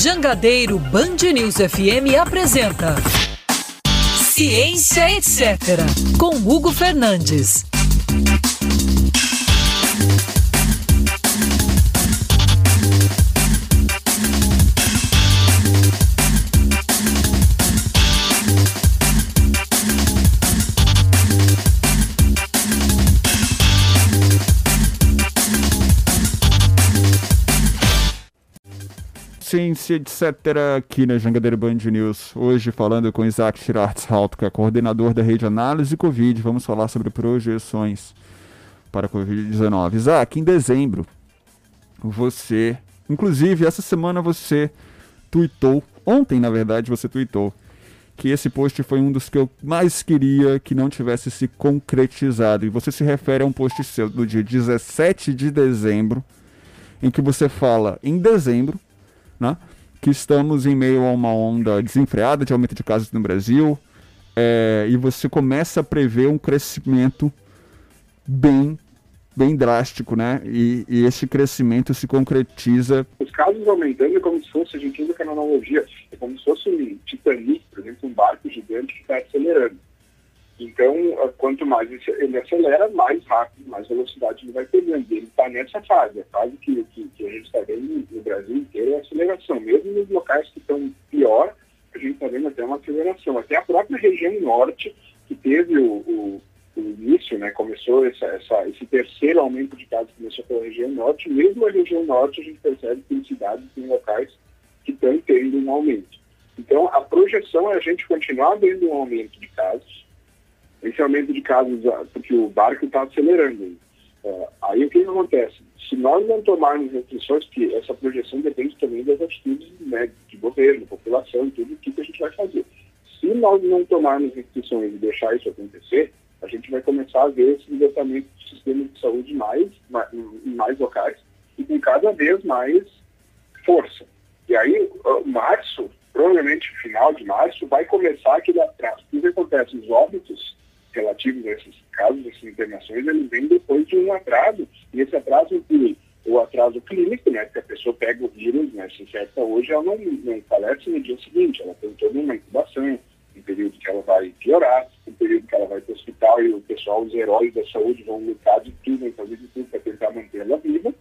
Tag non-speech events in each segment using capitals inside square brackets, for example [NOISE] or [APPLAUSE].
Jangadeiro Band News FM apresenta Ciência Etc. com Hugo Fernandes. Ciência, etc., aqui na Jangadeiro Band News. Hoje falando com Isaac Schiratzhalt, que é coordenador da rede Análise Covid. Vamos falar sobre projeções para a Covid-19. Isaac, em dezembro, você, inclusive essa semana você tweetou, ontem na verdade você tweetou, que esse post foi um dos que eu mais queria que não tivesse se concretizado. E você se refere a um post seu do dia 17 de dezembro, em que você fala em dezembro né? que estamos em meio a uma onda desenfreada de aumento de casos no Brasil, é, e você começa a prever um crescimento bem bem drástico, né? E, e, esse crescimento se concretiza. Os casos aumentando é como se fosse, a gente usa aquela analogia, é como se fosse um Titanic, por exemplo, um barco gigante que está acelerando. Então, quanto mais ele acelera, mais rápido, mais velocidade ele vai pegando. Ele está nessa fase, a fase que, que, que a gente está vendo no Brasil inteiro é aceleração. Mesmo nos locais que estão pior, a gente está vendo até uma aceleração. Até a própria região norte, que teve o, o, o início, né, começou essa, essa, esse terceiro aumento de casos começou pela região norte, mesmo a região norte a gente percebe que tem cidades, tem locais que estão tendo um aumento. Então, a projeção é a gente continuar vendo um aumento de casos, esse aumento de casos, ah, porque o barco está acelerando. Uh, aí o que, que, acontece? Se nós não tomarmos restrições, que essa projeção depende também das atitudes né, de governo, população e tudo, o que, que a gente vai fazer. Se nós não tomarmos restrições e deixar isso acontecer, a gente vai começar a ver esse libertamento do sistema de saúde mais, mais, em mais locais e com cada vez mais força. E aí, março, provavelmente final de março, vai começar aquele atraso. O que acontece? Os óbitos relativos a esses casos, essas internações, eles vêm depois de um atraso, e esse atraso inclui o atraso clínico, né, que a pessoa pega o vírus, né, se infecta hoje, ela não, não falece no dia seguinte, ela tem toda uma incubação, um período que ela vai piorar, um período que ela vai para o hospital e o pessoal, os heróis da saúde vão lutar de tudo, vão fazer de tudo para tentar mantê-la viva,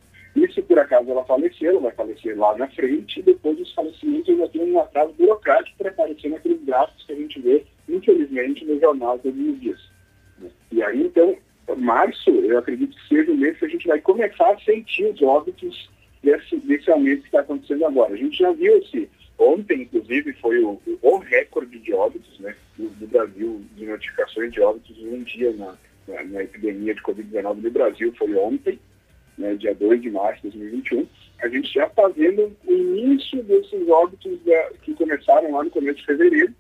e se por acaso ela falecer, ela vai falecer lá na frente, e depois dos falecimentos ainda tem um atraso burocrático para aparecer naqueles gráficos que a gente vê, infelizmente, no jornal todos os dias. E aí, então, março, eu acredito que seja o mês que a gente vai começar a sentir os óbitos desse, desse aumento que está acontecendo agora. A gente já viu esse, ontem, inclusive, foi o, o recorde de óbitos, né, do, do, Brasil, de notificações de óbitos em um dia na, na, na epidemia de Covid-19 no Brasil, foi ontem, né, dia 2 de março de 2021. A gente já está vendo o início desses óbitos da, que começaram lá no começo de fevereiro,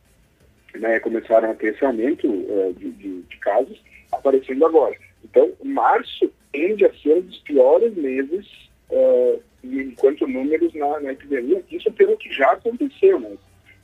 né, começaram a ter esse aumento uh, de, de, de, casos aparecendo agora. Então, março tende a ser um dos piores meses uh, enquanto números na, na, epidemia, isso pelo que já aconteceu, né?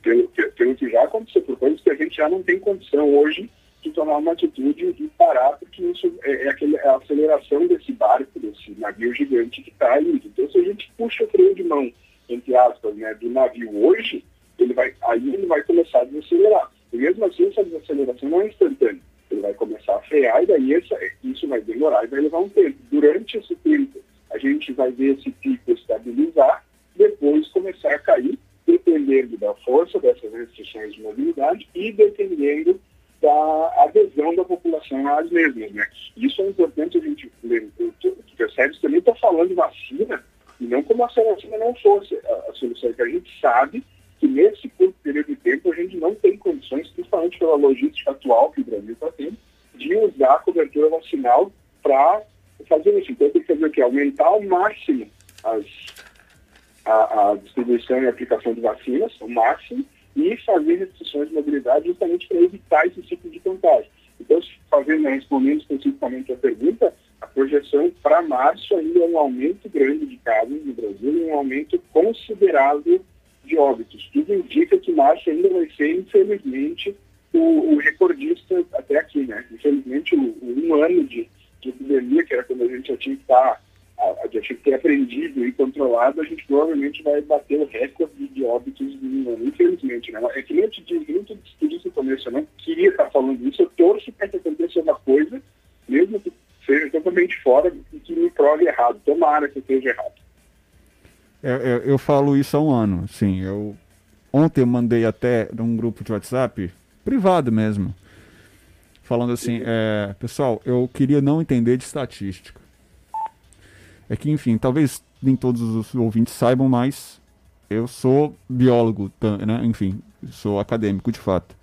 Pelo, pelo que já aconteceu, por coisas que a gente já não tem condição hoje de tomar uma atitude e parar, porque isso é, é, aquele, é a aceleração desse barco, desse navio gigante que está indo. Então, se a gente puxa o freio de mão, entre aspas, né, do navio hoje, ele vai, aí ele vai começar a desacelerar. E mesmo assim, essa desaceleração não é instantânea. Ele vai começar a frear e daí essa, isso vai demorar e vai levar um tempo. Durante esse tempo, a gente vai ver esse pico estabilizar, depois começar a cair, dependendo da força dessas restrições de mobilidade e dependendo da adesão da população às mesmas. Né? Isso é importante a gente lembrar. O Percebes também está falando de vacina, e não como a vacina não fosse a, a solução, que a gente sabe que nesse curto período de tempo a gente não tem condições, principalmente pela logística atual que o Brasil está tendo, de usar a cobertura vacinal para fazer isso. Então tem que fazer o quê? Aumentar ao máximo as, a, a distribuição e aplicação de vacinas, ao máximo, e fazer restrições de mobilidade justamente para evitar esse ciclo de contágio. Então, fazendo, né, respondendo especificamente a pergunta, a projeção para março ainda é um aumento grande de casos no Brasil e um aumento considerável de óbitos. Tudo indica que março ainda vai ser, infelizmente, o, o recordista até aqui, né? Infelizmente, o, o um ano de, de, epidemia, que era quando a gente já tinha que estar a, a gente ter aprendido e controlado, a gente provavelmente vai bater o recorde de óbitos mundo, infelizmente. Né? É que nem eu te disse, nem tudo isso no começo, eu não queria estar falando isso, eu torço para que aconteça uma coisa, mesmo que seja totalmente fora e que me prove errado. Tomara que esteja errado. Eu, eu, eu, falo isso há um ano, sim. Eu, ontem eu mandei até num grupo de WhatsApp, privado mesmo, falando assim, é, pessoal, eu queria não entender de estatística. É que, enfim, talvez nem todos os ouvintes saibam, mas eu sou biólogo, né? enfim, sou acadêmico de fato.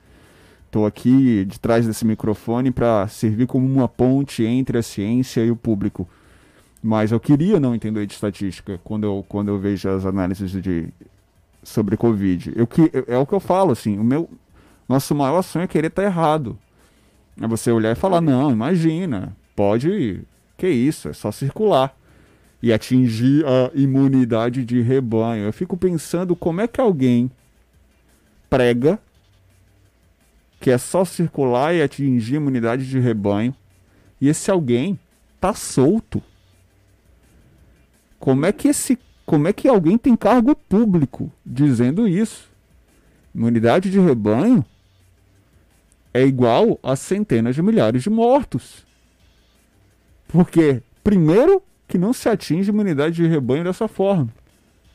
Estou aqui de trás desse microfone para servir como uma ponte entre a ciência e o público. Mas eu queria não entender de estatística quando eu, quando eu vejo as análises de, sobre Covid. Eu, que, é o que eu falo, assim, o meu nosso maior sonho é querer estar tá errado. É você olhar e falar, não, imagina, pode, que isso, é só circular. E atingir a imunidade de rebanho. Eu fico pensando como é que alguém prega que é só circular e atingir imunidade de rebanho, e esse alguém tá solto. Como é que esse, como é que alguém tem cargo público dizendo isso? Imunidade de rebanho é igual a centenas de milhares de mortos. Porque, primeiro, que não se atinge imunidade de rebanho dessa forma.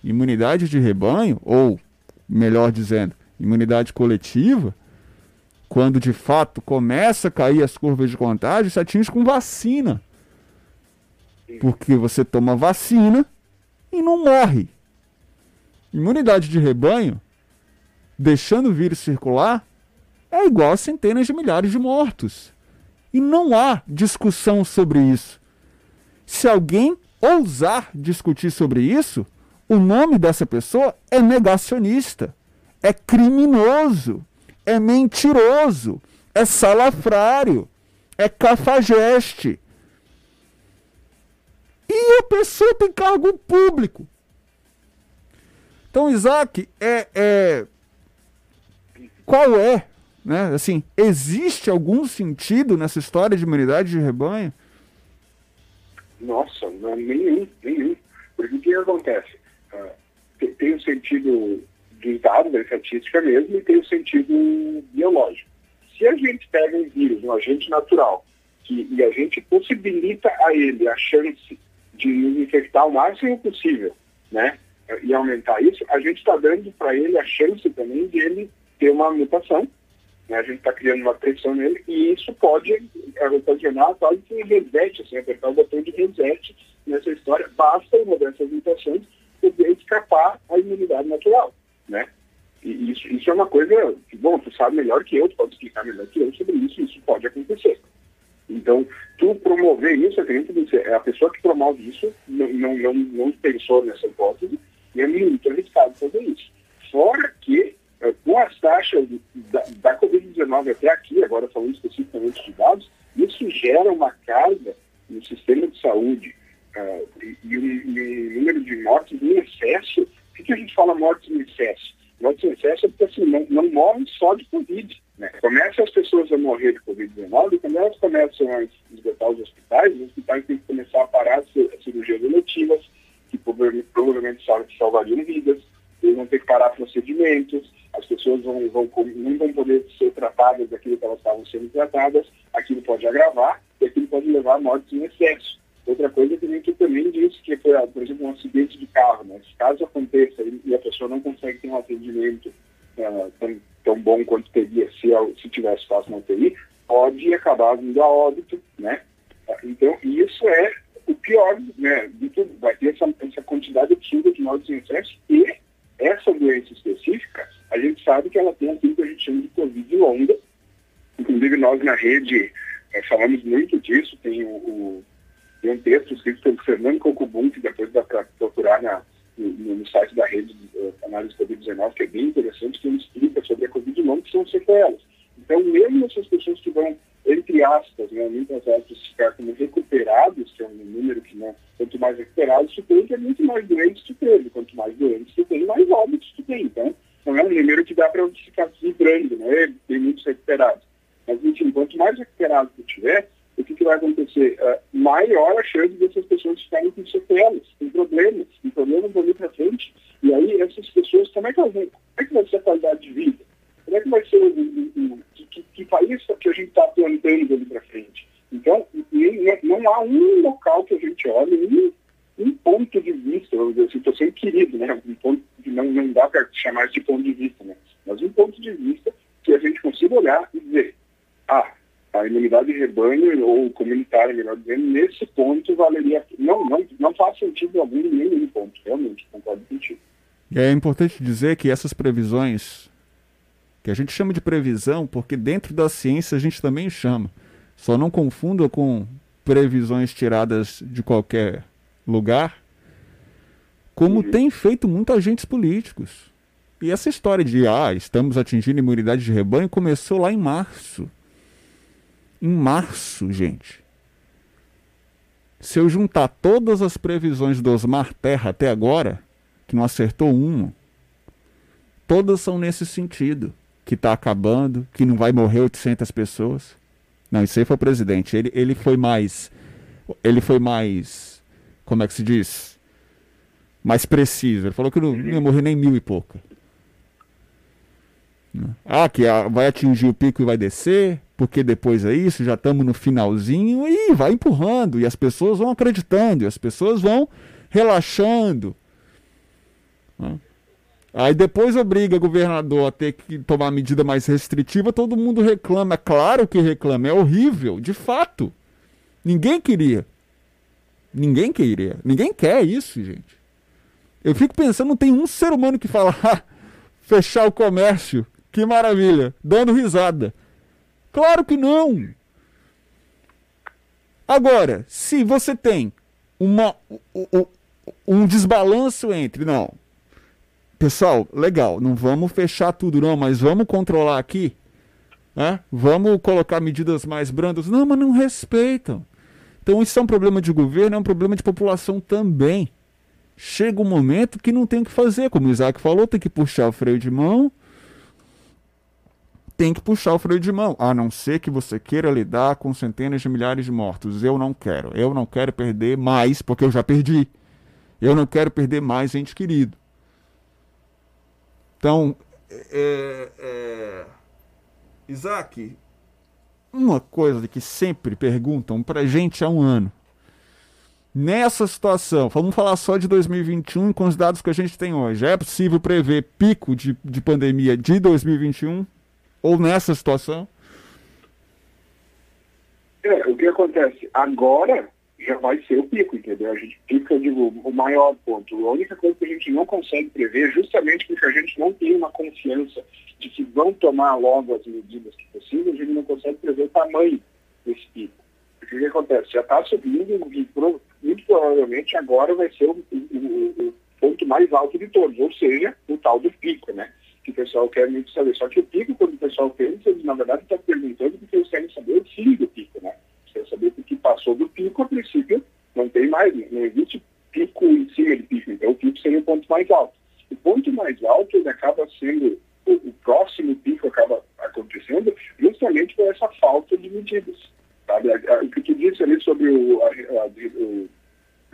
Imunidade de rebanho, ou melhor dizendo, imunidade coletiva, quando de fato começa a cair as curvas de contágio, se atinge com vacina. Porque você toma vacina e não morre. Imunidade de rebanho, deixando o vírus circular, é igual a centenas de milhares de mortos. E não há discussão sobre isso. Se alguém ousar discutir sobre isso, o nome dessa pessoa é negacionista, é criminoso é mentiroso, é salafrário, é cafajeste. E a pessoa tem cargo público. Então, Isaac, é, é qual é, né? Assim, existe algum sentido nessa história de imunidade de rebanho? Nossa, não, nenhum, nenhum. Porque o que acontece? Uh, tem, tem um sentido dos dados da estatística mesmo e tem o sentido biológico. Se a gente pega um vírus, um agente natural, que, e a gente possibilita a ele a chance de nos infectar o máximo possível, né? E aumentar isso, a gente está dando para ele a chance também de ele ter uma mutação, né? A gente está criando uma pressão nele e isso pode ocasionar quase que um reset, assim, apertar o botão de reset nessa história. Basta uma dessas mutações poder escapar à imunidade natural né? E isso, isso é uma coisa que, bom, tu sabe melhor que eu, tu pode explicar melhor que eu sobre isso, isso pode acontecer. Então, tu promover isso, acredito que é a pessoa que promove isso não, não, não, não pensou nessa hipótese e é muito arriscado fazer isso. Fora que, com as taxas da, da Covid-19 até aqui, agora falando especificamente de dados, isso gera uma carga no sistema de saúde uh, e, e, um, e um número de mortes em excesso por que a gente fala mortes em excesso? Mortes em excesso é porque assim, não, não morrem só de Covid. Né? Começam as pessoas a morrer de Covid-19 e quando elas começam a esgotar os hospitais, os hospitais têm que começar a parar as cirurgias eletivas, que provavelmente salvariam vidas, eles vão ter que parar procedimentos, as pessoas vão, vão, não vão poder ser tratadas daquilo que elas estavam sendo tratadas, aquilo pode agravar e aquilo pode levar a mortes em excesso. Outra coisa que a gente também disse que foi, por exemplo, um acidente de carro. Né? Caso aconteça e a pessoa não consegue ter um atendimento uh, tão, tão, bom quanto teria se, se tivesse espaço na UTI, pode acabar vindo a óbito, né? Então, isso é o pior né, de tudo. Vai ter essa, essa quantidade absurda de mortes em excesso e essa doença específica, a gente sabe que ela tem aquilo que a gente chama de Covid longa. Inclusive, nós na rede é, falamos muito disso, tem o, o tem um texto escrito pelo Fernando Cocubum, que depois dá para procurar na, no, no, site da rede de uh, análise Covid-19, que é bem interessante, que ele explica sobre a Covid não que são sequelas. Então, mesmo essas pessoas que vão, entre aspas, né, muitas aspas, ficar como recuperados, que é um número que não, quanto mais recuperados tu tem, é muito mais doentes tu teve. Quanto mais doentes tu tem, mais óbitos tu tem. Então, não é um número que dá para ficar vibrando, né? Tem muitos recuperados. Mas, enfim, quanto mais recuperados tu tiver, o que, que vai acontecer, uh, maior a chance dessas pessoas ficarem com sequelas, com problemas, com problemas ali para frente. E aí, essas pessoas, como é que, elas, como é que vai ser a qualidade de vida? Como é que vai ser o, o, o que, que país que a gente está plantando ali para frente? Então, não, não há um local que a gente olhe, um, um ponto de vista, eu estou assim, sempre querido, né? Um ponto de, não, não dá para chamar de ponto de vista, né? Mas um ponto de vista que a gente consiga olhar e dizer, ah, a imunidade de rebanho ou comunitária, melhor dizendo, nesse ponto valeria. Não, não, não faz sentido algum em nenhum ponto, realmente, concordo contigo. É importante dizer que essas previsões, que a gente chama de previsão, porque dentro da ciência a gente também chama. Só não confunda com previsões tiradas de qualquer lugar, como uhum. tem feito muitos agentes políticos. E essa história de, ah, estamos atingindo imunidade de rebanho começou lá em março. Em março, gente. Se eu juntar todas as previsões do Osmar Terra até agora, que não acertou uma, todas são nesse sentido. Que está acabando, que não vai morrer 800 pessoas. Não, isso aí foi o presidente. Ele, ele foi mais. Ele foi mais. Como é que se diz? Mais preciso. Ele falou que não, não ia morrer nem mil e pouca. Ah, que vai atingir o pico e vai descer, porque depois é isso, já estamos no finalzinho e vai empurrando, e as pessoas vão acreditando, e as pessoas vão relaxando. Aí depois obriga o governador a ter que tomar medida mais restritiva, todo mundo reclama. É claro que reclama, é horrível, de fato. Ninguém queria. Ninguém queria. Ninguém quer isso, gente. Eu fico pensando, não tem um ser humano que fala, [LAUGHS] ah, fechar o comércio que maravilha, dando risada. Claro que não. Agora, se você tem uma, um, um desbalanço entre, não, pessoal, legal, não vamos fechar tudo não, mas vamos controlar aqui, né? Vamos colocar medidas mais brandas. Não, mas não respeitam. Então isso é um problema de governo, é um problema de população também. Chega um momento que não tem o que fazer, como o Isaac falou, tem que puxar o freio de mão tem que puxar o freio de mão, a não ser que você queira lidar com centenas de milhares de mortos. Eu não quero. Eu não quero perder mais, porque eu já perdi. Eu não quero perder mais ente querido. Então, é, é... Isaac, uma coisa que sempre perguntam pra gente há um ano. Nessa situação, vamos falar só de 2021 com os dados que a gente tem hoje. É possível prever pico de, de pandemia de 2021? Ou nessa situação? É, o que acontece? Agora já vai ser o pico, entendeu? A gente fica, digo, o maior ponto. A única coisa que a gente não consegue prever, justamente porque a gente não tem uma confiança de que vão tomar logo as medidas que possível, a gente não consegue prever o tamanho desse pico. O que acontece? Já está subindo e muito provavelmente agora vai ser o, o, o ponto mais alto de todos, ou seja, o tal do pico, né? que o pessoal quer muito saber. Só que o pico, quando o pessoal pensa, eles na verdade estão perguntando porque eles querem saber o fim pico, né? Querem saber porque passou do pico, a princípio não tem mais, não existe pico em cima de pico, então o pico seria o ponto mais alto. O ponto mais alto ele acaba sendo, o, o próximo pico acaba acontecendo justamente por essa falta de medidas. Sabe? O que tu disse ali sobre o, a, a, o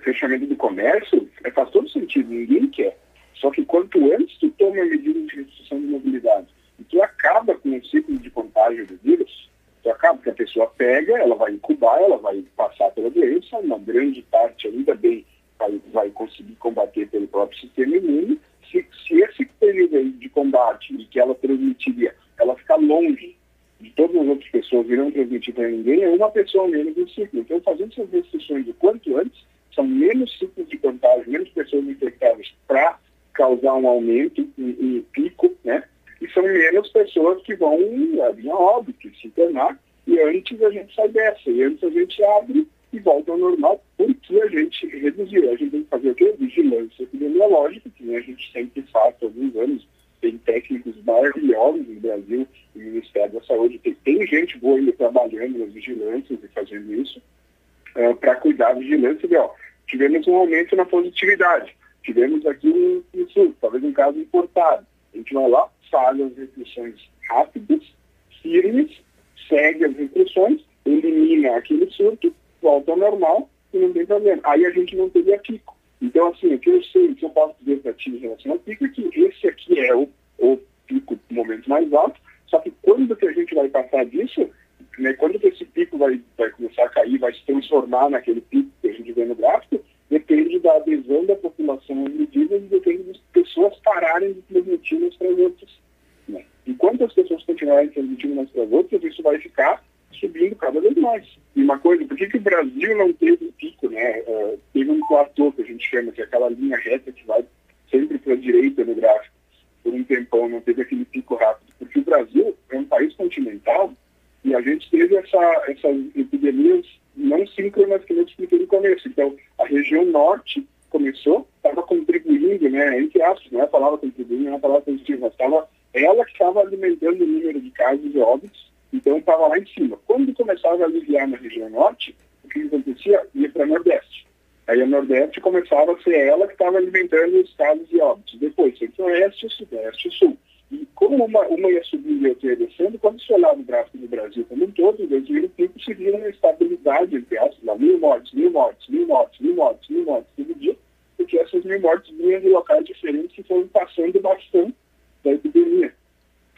fechamento do comércio é, faz todo sentido, ninguém quer. Só que quanto antes tu toma medidas de restrição de mobilidade e tu acaba com o ciclo de contágio do vírus, tu acaba que a pessoa pega, ela vai incubar, ela vai passar pela doença, uma grande parte ainda bem vai, vai conseguir combater pelo próprio sistema imune. Se, se esse período de combate e que ela transmitiria, ela ficar longe de todas as outras pessoas e não transmitir para ninguém, é uma pessoa menos no ciclo. Então, fazendo essas restrições o quanto antes, são menos ciclos de contágio, menos pessoas infectadas para causar um aumento, um, um, pico, né? E são menos pessoas que vão vir a óbito, se internar, e antes a gente sai dessa, e antes a gente abre e volta ao normal, porque a gente reduziu. A gente tem que fazer o quê? Vigilância epidemiológica, que a gente sempre faz todos os anos. Tem técnicos maravilhosos no Brasil, no Ministério da Saúde, tem, tem gente boa ainda trabalhando nas vigilâncias e fazendo isso, uh, para cuidar da vigilância. E, ó, tivemos um aumento na positividade. Tivemos aqui um, um surto, talvez um caso importado. A gente vai lá, faz as restrições rápidas, firmes, segue as restrições, elimina aquele surto volta ao normal e não tem problema. Aí a gente não teria pico. Então, assim, o que eu sei, o que eu posso dizer para ti em relação ao pico é que esse aqui é o, o pico do momento mais alto, só que quando que a gente vai passar disso, né, quando que esse pico vai, vai começar a cair, vai se transformar naquele pico que a gente vê no gráfico, depende da adesão da população aos medidas e depende das pessoas pararem de transmitir umas para as outras. Né? Enquanto as pessoas continuarem transmitindo umas para as outras, isso vai ficar subindo cada vez mais. E uma coisa, por que, que o Brasil não teve pico, né? Uh, teve um platô que a gente chama, que é aquela linha reta que vai sempre para a direita no gráfico, por um tempão, não teve aquele pico rápido. Porque o Brasil é um país continental e a gente teve essa, essas epidemias não síncronas que eu expliquei no começo. Então, a região norte começou, estava contribuindo, né, entre aspas, não é a palavra contribuindo, não é a palavra positiva, estava ela que estava alimentando o número de casos e óbitos, então estava lá em cima. Quando começava a aliviar na região norte, o que acontecia? Ia para nordeste. Aí a nordeste começava a ser ela que estava alimentando os casos e óbitos. Depois, centro-oeste, sudeste e sul. E como uma, uma ia subindo e outra ia descendo, quando se olhava o gráfico do Brasil como um todo, eles viram que seguia uma estabilidade, entre aspas, mil mortes, mil mortes, mil mortes, mil mortes, mil mortes, todo dia, porque essas mil mortes vinham de locais diferentes que foram passando bastante da epidemia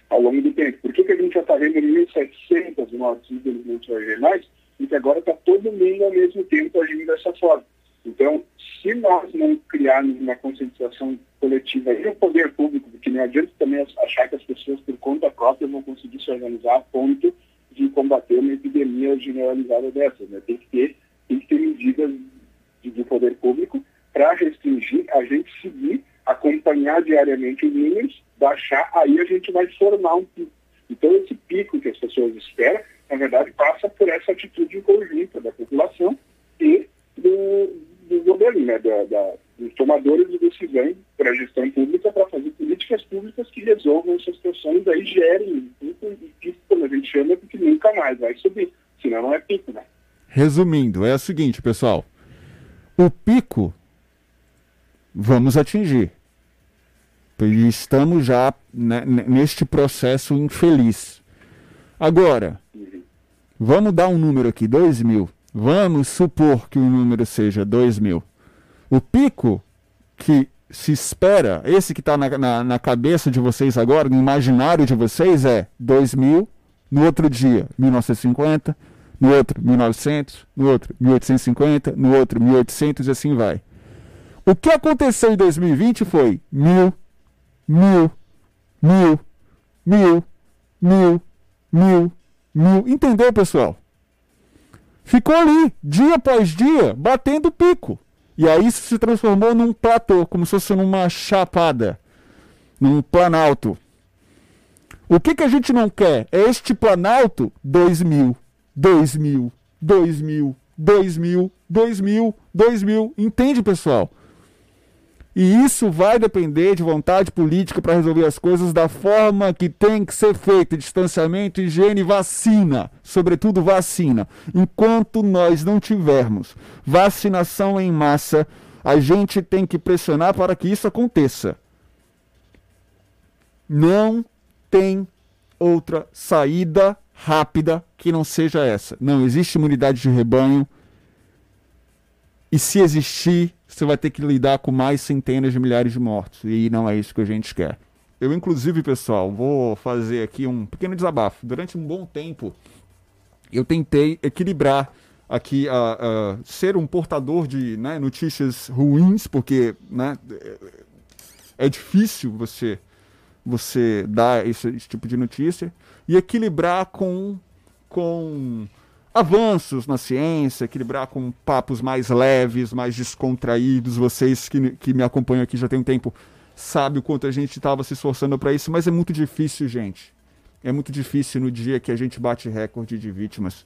ao longo do tempo. Por que, que a gente já está vendo 1.700 mortes, infelizmente, ver mais? Porque agora está todo mundo ao mesmo tempo agindo dessa forma. Então, se nós não criarmos uma conscientização coletiva e o poder público, porque não adianta também achar que as pessoas por conta própria vão conseguir se organizar a ponto de combater uma epidemia generalizada dessas. Né? Tem, que ter, tem que ter medidas do poder público para restringir, a gente seguir, acompanhar diariamente os números, baixar, aí a gente vai formar um pico. Então, esse pico que as pessoas esperam, na verdade, passa por essa atitude conjunta da população e do, do governo, né, da, da, dos tomadores de decisão para a gestão pública para fazer políticas públicas que resolvam essas questões, aí gerem pico e pico, como a gente chama, porque nunca mais vai subir, senão não é pico, né? Resumindo, é o seguinte, pessoal. O pico vamos atingir. E estamos já né, neste processo infeliz. Agora, vamos dar um número aqui, 2 mil. Vamos supor que o número seja 2 mil. O pico que se espera, esse que está na, na, na, cabeça de vocês agora, no imaginário de vocês, é 2 mil, no outro dia 1950, no outro 1900, no outro 1850, no outro 1800 e assim vai. O que aconteceu em 2020 foi mil, mil, mil, mil, mil, mil, mil. Entendeu, pessoal? ficou ali, dia após dia, batendo pico. E aí isso se transformou num platô, como se fosse numa chapada, num planalto. O que, que a gente não quer? É este planalto 2000, 2000, 2000, 2000, 2000, 2000. Entende, pessoal? E isso vai depender de vontade política para resolver as coisas da forma que tem que ser feita: distanciamento, higiene, vacina, sobretudo vacina. Enquanto nós não tivermos vacinação em massa, a gente tem que pressionar para que isso aconteça. Não tem outra saída rápida que não seja essa. Não existe imunidade de rebanho. E se existir, você vai ter que lidar com mais centenas de milhares de mortos. E não é isso que a gente quer. Eu, inclusive, pessoal, vou fazer aqui um pequeno desabafo. Durante um bom tempo, eu tentei equilibrar aqui a, ser um portador de né, notícias ruins, porque né, é difícil você você dar esse, esse tipo de notícia e equilibrar com com avanços na ciência, equilibrar com papos mais leves, mais descontraídos. Vocês que, que me acompanham aqui já tem um tempo sabem o quanto a gente estava se esforçando para isso, mas é muito difícil, gente. É muito difícil no dia que a gente bate recorde de vítimas,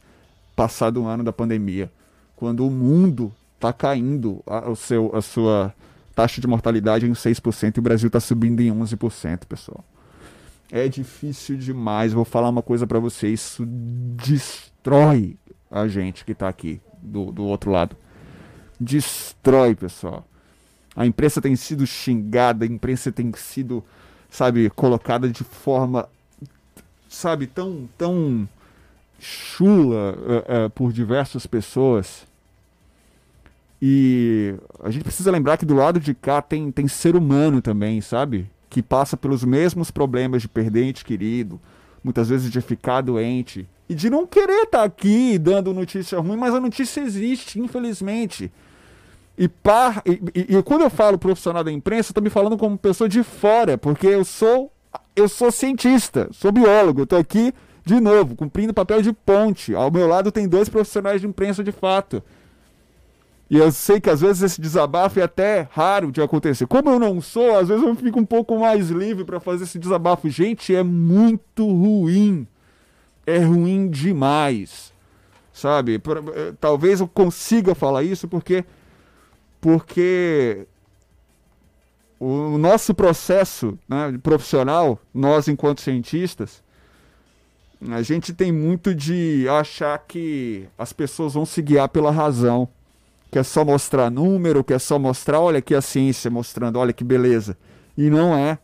passado um ano da pandemia, quando o mundo está caindo a, o seu, a sua taxa de mortalidade em 6% e o Brasil está subindo em 11%, pessoal. É difícil demais. Vou falar uma coisa para vocês. Isso destrói a gente que está aqui do, do outro lado. Destrói, pessoal. A imprensa tem sido xingada, a imprensa tem sido, sabe, colocada de forma, sabe, tão, tão chula uh, uh, por diversas pessoas. E a gente precisa lembrar que do lado de cá tem, tem ser humano também, sabe? Que passa pelos mesmos problemas de perder ente querido, muitas vezes de ficar doente e de não querer estar tá aqui dando notícia ruim, mas a notícia existe, infelizmente. E, par, e, e, e quando eu falo profissional da imprensa, eu estou me falando como pessoa de fora, porque eu sou eu sou cientista, sou biólogo, estou aqui de novo, cumprindo papel de ponte. Ao meu lado tem dois profissionais de imprensa de fato. E eu sei que às vezes esse desabafo é até raro de acontecer. Como eu não sou, às vezes eu fico um pouco mais livre para fazer esse desabafo. Gente, é muito ruim. É ruim demais. Sabe? Eh, talvez eu consiga falar isso porque porque o nosso processo né, profissional, nós enquanto cientistas, a gente tem muito de achar que as pessoas vão se guiar pela razão que é só mostrar número, que é só mostrar, olha aqui a ciência mostrando, olha que beleza. E não é.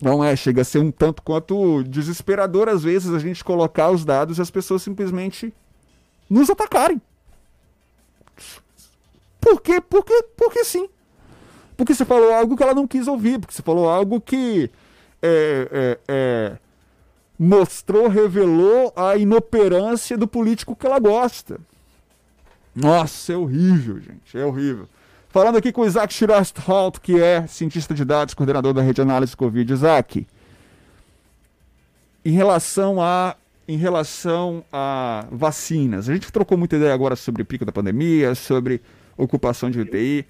Não é, chega a ser um tanto quanto desesperador às vezes a gente colocar os dados e as pessoas simplesmente nos atacarem. Por quê? Porque, porque sim. Porque você falou algo que ela não quis ouvir, porque você falou algo que é, é, é, mostrou, revelou a inoperância do político que ela gosta. Nossa, é horrível, gente. É horrível. Falando aqui com o Isaac Schirastholt, que é cientista de dados, coordenador da rede de análise Covid. Isaac, em relação a em relação a vacinas, a gente trocou muita ideia agora sobre o pico da pandemia, sobre ocupação de UTI.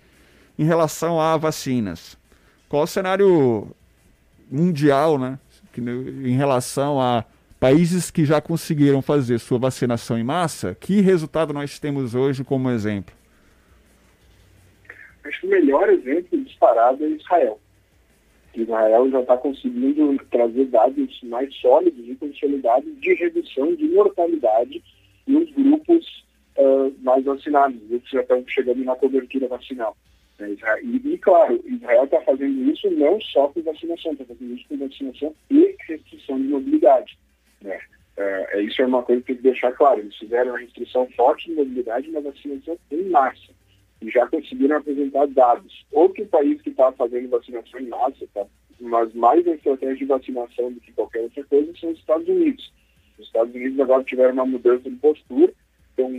Em relação a vacinas, qual o cenário mundial, né? Em relação a Países que já conseguiram fazer sua vacinação em massa, que resultado nós temos hoje como exemplo? Acho que o melhor exemplo disparado é Israel. Israel já está conseguindo trazer dados mais sólidos e consolidados de redução de mortalidade nos grupos uh, mais vacinados, os que já estão chegando na cobertura vacinal. Né? E, e, claro, Israel está fazendo isso não só com vacinação, está fazendo isso com vacinação e restrição de mobilidade. Né? É, é, isso é uma coisa que tem que deixar claro. Eles fizeram uma restrição forte de mobilidade na vacinação em massa e já conseguiram apresentar dados. Outro país que está fazendo vacinação em massa, tá? mas mais em estratégia de vacinação do que qualquer outra coisa, são os Estados Unidos. Os Estados Unidos agora tiveram uma mudança de postura, estão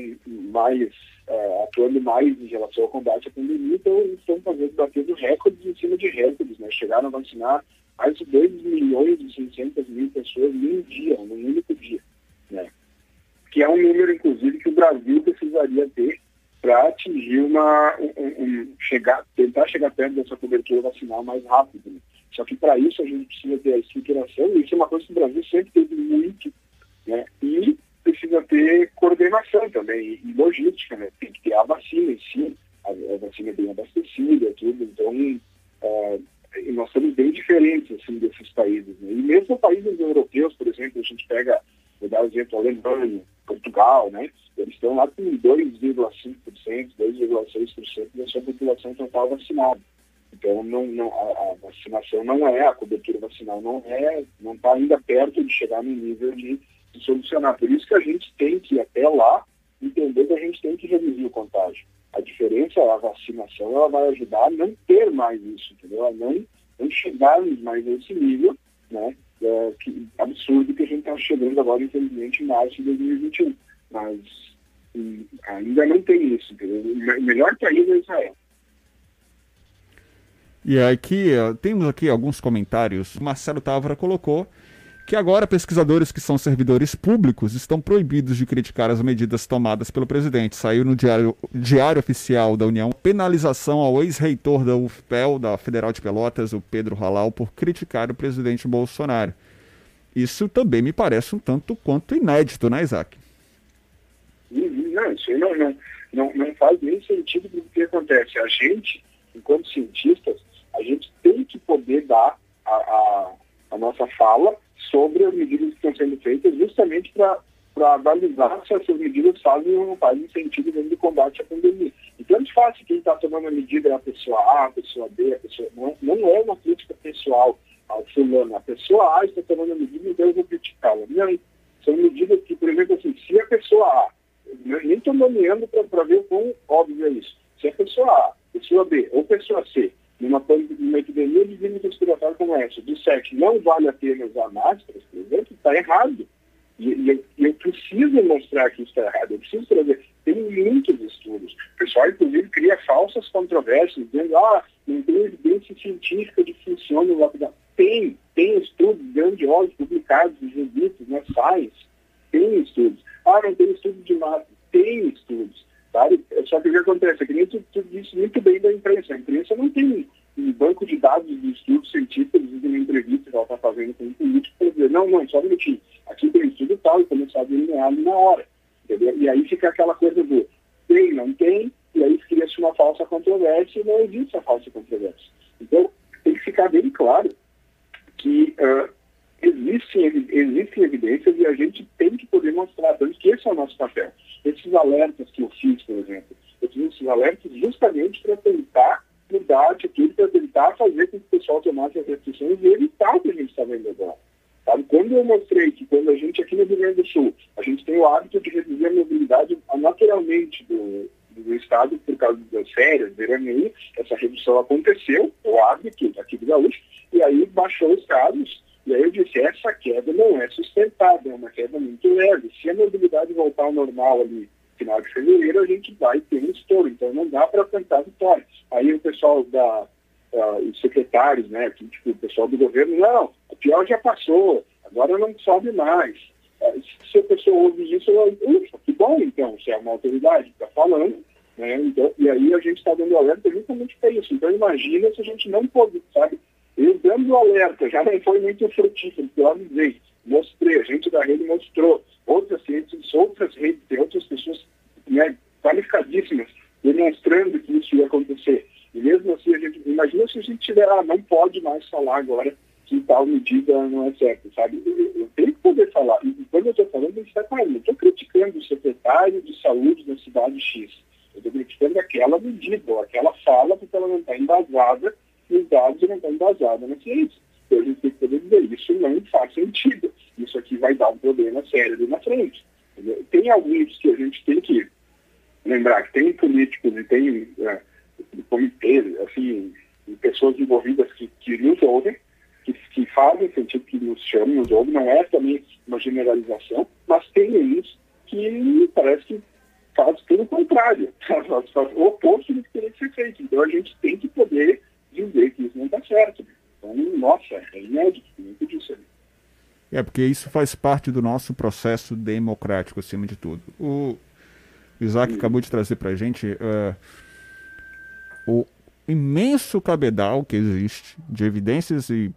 mais é, atuando mais em relação ao combate à pandemia, então estão fazendo, batendo recordes em cima de recordes, né? Chegaram a vacinar mais de 2 milhões e 600 mil pessoas em um dia, num único dia. Né? Que é um número, inclusive, que o Brasil precisaria ter para atingir uma. Um, um, chegar, tentar chegar perto dessa cobertura vacinal mais rápido. Né? Só que para isso a gente precisa ter a estruturação, e isso é uma coisa que o Brasil sempre teve muito, né? e precisa ter coordenação também, e logística, né? tem que ter a vacina em si, a, a vacina bem abastecida, tudo, então. Uh, e nós somos bem diferentes assim, desses países. Né? E mesmo países europeus, por exemplo, a gente pega, vou dar o exemplo, Alemanha, Portugal, né? eles estão lá com 2,5%, 2,6% da sua população total vacinada. Então, não, não, a, a, vacinação não é, a cobertura vacinal não é, não está ainda perto de chegar no nível de, de solucionar. Por isso que a gente tem que, até lá, entender que a gente tem que reduzir o contágio. A diferença, a vacinação, ela vai ajudar a não ter mais isso, entendeu? A não, não chegarmos mais nesse nível, né? É, que, absurdo que a gente está chegando agora, infelizmente, em março de 2021. Mas hum, ainda não tem isso, entendeu? O melhor país é Israel. E aqui, temos aqui alguns comentários. Marcelo Távora colocou que agora pesquisadores que são servidores públicos estão proibidos de criticar as medidas tomadas pelo presidente. Saiu no Diário, diário Oficial da União penalização ao ex-reitor da UFPEL, da Federal de Pelotas, o Pedro Halal, por criticar o presidente Bolsonaro. Isso também me parece um tanto quanto inédito, né, Isaac? Não, isso não, não, não, não faz nem sentido porque o que acontece. A gente, enquanto cientistas, a gente tem que poder dar a, a, a nossa fala sobre as medidas que estão sendo feitas, justamente para avalizar se essas medidas fazem ou não fazem sentido dentro do combate à pandemia. Então, é fácil quem está tomando a medida é a pessoa A, a pessoa B, a pessoa... Não, não é uma crítica pessoal ao fulano. A pessoa A está tomando a medida, então eu vou criticá-la. São medidas que, por exemplo, assim, se a pessoa A nem estou nomeando para ver o quão óbvio é isso. Se a pessoa A, pessoa B ou pessoa C, numa, numa epidemia de vírus respiratório como essa, disser que não vale a pena usar máscaras, por exemplo, está errado. E, e eu, eu, preciso mostrar que está errado. Eu preciso trazer. Tem muitos estudos. O pessoal, inclusive, cria falsas controvérsias, dizendo ah, não tem evidência científica de que funciona o lockdown. Tem, tem estudos grandiosos publicados revistas, na Science. Tem estudos. Ah, não tem estudo de massa. Tem estudos. Sabe? Só que o que acontece? É que nem tu, tu disse muito bem da imprensa. A imprensa não tem um banco de dados de estudos científicos de uma entrevista que ela está fazendo com um político para dizer, não, não, só um minutinho, aqui tem estudo tal e começar a delinear na hora. Entendeu? E aí fica aquela coisa do tem, não tem, e aí cria-se uma falsa controvérsia e não existe a falsa controvérsia. Então, tem que ficar bem claro que uh, existem, existem evidências e a gente tem que poder mostrar, tanto que esse é o nosso papel. Esses alertas que eu fiz, por exemplo, eu fiz esses alertas justamente para tentar mudar a atitude, para tentar fazer com que o pessoal tomasse as restrições e evitar o que a gente está vendo agora. Sabe? Quando eu mostrei que quando a gente aqui no Rio Grande do Sul, a gente tem o hábito de reduzir a mobilidade naturalmente do, do estado por causa das férias, verão aí, essa redução aconteceu, o hábito aqui do Gaúcho, e aí baixou os casos, e aí eu disse, essa queda não é sustentável, é uma queda muito leve. Se a mobilidade voltar ao normal ali final de fevereiro, a gente vai ter um estouro, então não dá para cantar vitória. Aí o pessoal da uh, os secretários, né, tipo, o pessoal do governo, não, o pior já passou, agora não sobe mais. Uh, se a pessoa ouve isso, ela, ufa, que bom então, se é uma autoridade que está falando, né, então, e aí a gente está dando alerta justamente para isso. Então imagina se a gente não pode, sabe, eu dando alerta, já não foi muito frutífero, porque eu avisei, mostrei, a gente da rede mostrou, outras redes, outras redes, tem outras pessoas né, qualificadíssimas demonstrando que isso ia acontecer. E mesmo assim, a gente, imagina se a gente tiver, ah, não pode mais falar agora que tal medida não é certa, sabe? Eu, eu tenho que poder falar. E quando eu estou falando, eu estou criticando o secretário de saúde da cidade X. Eu estou criticando aquela medida, ou aquela fala, porque ela não está embasada nos dados e não está embasada na ciência. Então a gente tem que poder dizer, isso não faz sentido. Isso aqui vai dar um problema sério ali na frente. Entendeu? Tem alguns que a gente tem que lembrar que tem políticos e tem é, comitês, assim, pessoas envolvidas que, que nos ouvem, que, que fazem sentido, que nos chamam, nos ouvem, não é também uma generalização, mas tem uns que parece que faz tudo o contrário, [LAUGHS] faz, faz o oposto do que teria que ser feito. Então a gente tem que poder dizer que isso não está certo. Então, nossa, é inédito, muito disso ali. É, porque isso faz parte do nosso processo democrático, acima de tudo. O Isaac acabou de trazer para a gente uh, o imenso cabedal que existe de evidências e,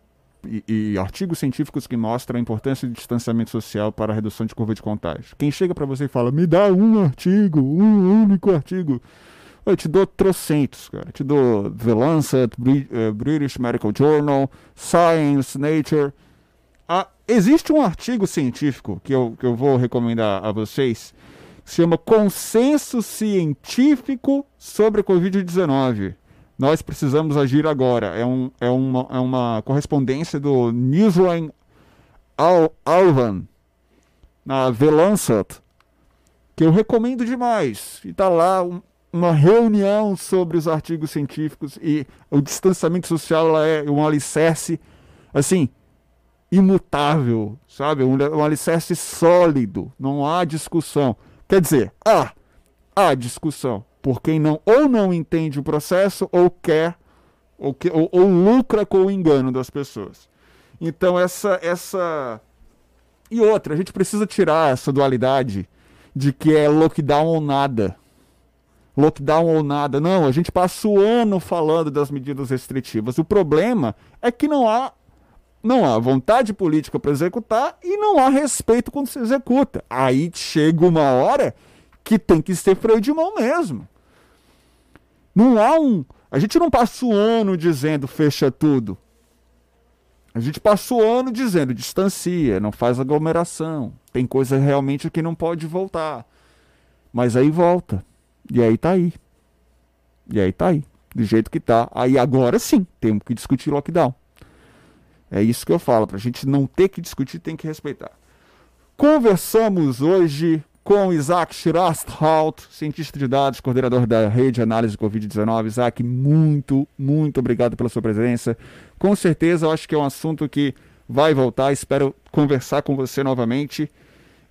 e, e, artigos científicos que mostram a importância do distanciamento social para a redução de curva de contágio. Quem chega para você e fala, me dá um artigo, um único artigo, eu te dou trocentos, cara. Eu te dou The Lancet, eh, British Medical Journal, Science, Nature. Ah, existe um artigo científico que eu, que eu vou recomendar a vocês, que se chama Consenso Científico sobre a Covid-19. Nós precisamos agir agora. É, um, é, uma, é uma correspondência do Newsline Al Alvan, na The Lancet, que eu recomendo demais. E tá lá um, uma reunião sobre os artigos científicos e o distanciamento social é um alicerce, assim, imutável, sabe? Um, um alicerce sólido, não há discussão. Quer dizer, há, há discussão por quem não ou não entende o processo ou quer ou, que, ou, ou lucra com o engano das pessoas. Então essa essa e outra, a gente precisa tirar essa dualidade de que é lockdown ou nada. Lockdown ou nada. Não, a gente passa o ano falando das medidas restritivas. O problema é que não há não há vontade política para executar e não há respeito quando se executa. Aí chega uma hora que tem que ser freio de mão mesmo. Não há um. A gente não passa o ano dizendo fecha tudo. A gente passa o ano dizendo distancia, não faz aglomeração. Tem coisa realmente que não pode voltar. Mas aí volta. E aí tá aí. E aí tá aí. Do jeito que tá. Aí agora sim, temos que discutir lockdown. É isso que eu falo, para a gente não ter que discutir, tem que respeitar. Conversamos hoje com Isaac Schirasthout, cientista de dados, coordenador da rede de análise Covid-19. Isaac, muito, muito obrigado pela sua presença. Com certeza, eu acho que é um assunto que vai voltar. Espero conversar com você novamente.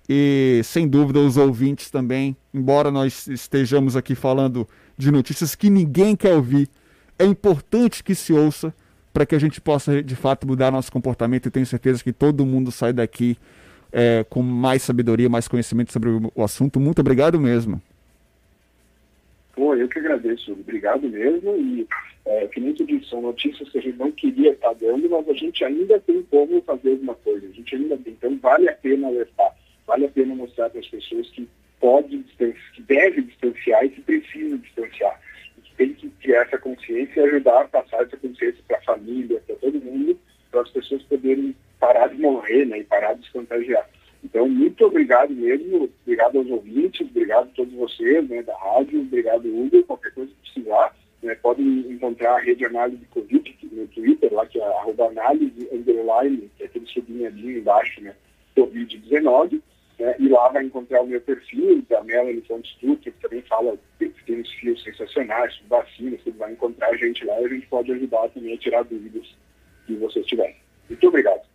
E, sem dúvida, os ouvintes também, embora nós estejamos aqui falando de notícias que ninguém quer ouvir, é importante que se ouça para que a gente possa, de fato, mudar nosso comportamento. E tenho certeza que todo mundo sai daqui é, com mais sabedoria, mais conhecimento sobre o assunto. Muito obrigado mesmo. Pô, eu que agradeço. Obrigado mesmo. E, é, que nem tu disse, são notícias que a gente não queria estar dando, mas a gente ainda tem como fazer alguma coisa. A gente ainda tem. Então, vale a pena alertar. Vale a pena mostrar para as pessoas que pode, que deve distanciar e que precisa distanciar. E que tem que ter essa consciência e ajudar a passar essa consciência para a família, para todo mundo, para as pessoas poderem parar de morrer né, e parar de se contagiar. Então, muito obrigado mesmo, obrigado aos ouvintes, obrigado a todos vocês né, da rádio, obrigado Hugo, qualquer coisa que precisar, né, podem encontrar a rede análise Covid no Twitter, lá que é arroba análise underline, que é aquele sublinhadinho embaixo, né, Covid-19, né, e lá vai encontrar o meu perfil, da Melanie Fontes Dutra, que também fala, tem uns fios sensacionais, vacinas, você vai encontrar a gente lá e a gente pode ajudar também a tirar dúvidas que vocês tiverem. Muito obrigado.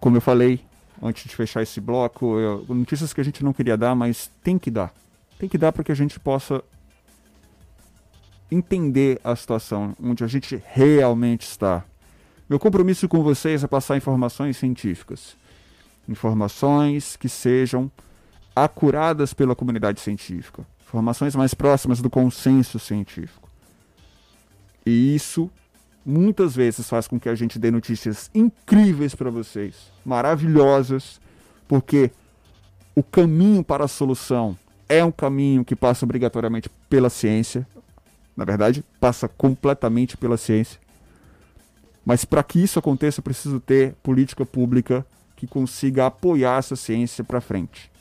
como eu falei antes de fechar esse bloco, eu, notícias que a gente não queria dar, mas tem que dar. Tem que dar para que a gente possa entender a situação onde a gente realmente está. Meu compromisso com vocês é passar informações científicas. Informações que sejam acuradas pela comunidade científica. Informações mais próximas do consenso científico. E isso muitas vezes faz com que a gente dê notícias incríveis para vocês, maravilhosas, porque o caminho para a solução é um caminho que passa obrigatoriamente pela ciência. Na verdade, passa completamente pela ciência. Mas para que isso aconteça, eu preciso ter política pública que consiga apoiar essa ciência para frente.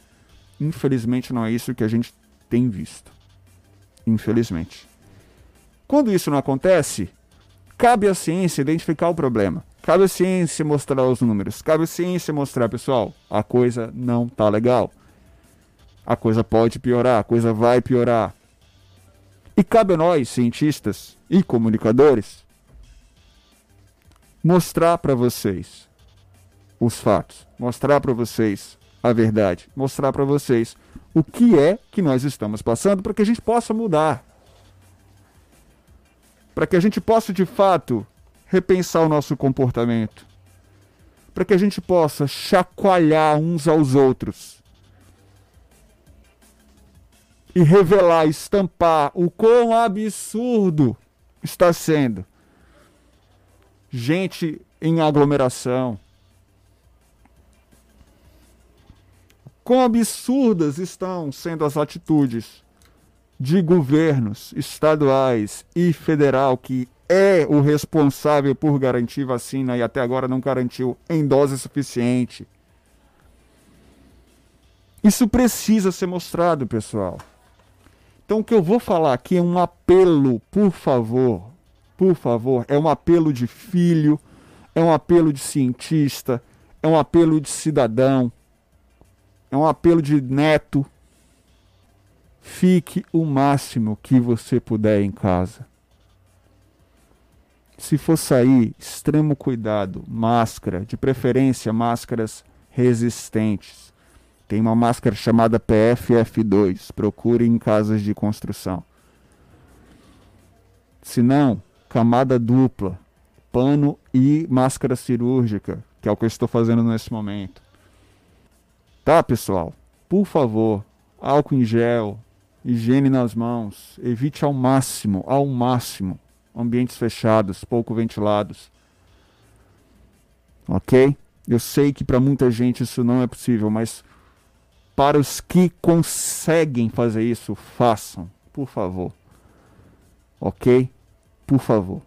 Infelizmente, não é isso que a gente tem visto. Infelizmente. Quando isso não acontece, Cabe à ciência identificar o problema. Cabe à ciência mostrar os números. Cabe à ciência mostrar, pessoal, a coisa não tá legal. A coisa pode piorar, a coisa vai piorar. E cabe a nós, cientistas e comunicadores, mostrar para vocês os fatos, mostrar para vocês a verdade, mostrar para vocês o que é que nós estamos passando para que a gente possa mudar para que a gente possa de fato repensar o nosso comportamento, para que a gente possa chacoalhar uns aos outros e revelar, estampar o quão absurdo está sendo. Gente em aglomeração. Quão absurdas estão sendo as atitudes de governos estaduais e federal que é o responsável por garantir vacina e até agora não garantiu em dose suficiente. Isso precisa ser mostrado, pessoal. Então o que eu vou falar aqui é um apelo, por favor, por favor, é um apelo de filho, é um apelo de cientista, é um apelo de cidadão, é um apelo de neto, Fique o máximo que você puder em casa. Se for sair, extremo cuidado, máscara, de preferência máscaras resistentes. Tem uma máscara chamada PFF2, procure em casas de construção. Se não, camada dupla, pano e máscara cirúrgica, que é o que eu estou fazendo nesse momento. Tá, pessoal? Por favor, álcool em gel, higiene nas mãos, evite ao máximo, ao máximo, ambientes fechados, pouco ventilados. Ok? Eu sei que para muita gente isso não é possível, mas para os que conseguem fazer isso, façam, por favor. Ok? Por favor.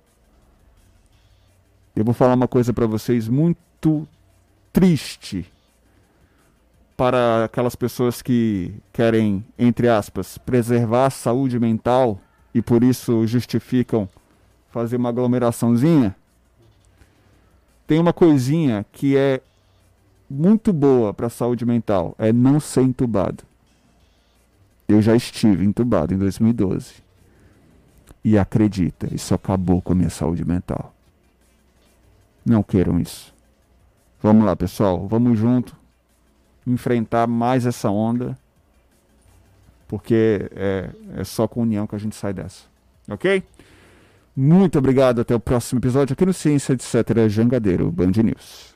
Eu vou falar uma coisa para vocês muito triste para aquelas pessoas que querem, entre aspas, preservar a saúde mental e por isso justificam fazer uma aglomeraçãozinha, tem uma coisinha que é muito boa para a saúde mental é não ser entubado. Eu já estive entubado em 2012. E acredita, isso acabou com a minha saúde mental. Não queiram isso. Vamos lá, pessoal, vamos junto enfrentar mais essa onda, porque é, é só com união que a gente sai dessa. Ok? Muito obrigado, até o próximo episódio aqui no Ciência Etc. Jangadeiro Band News.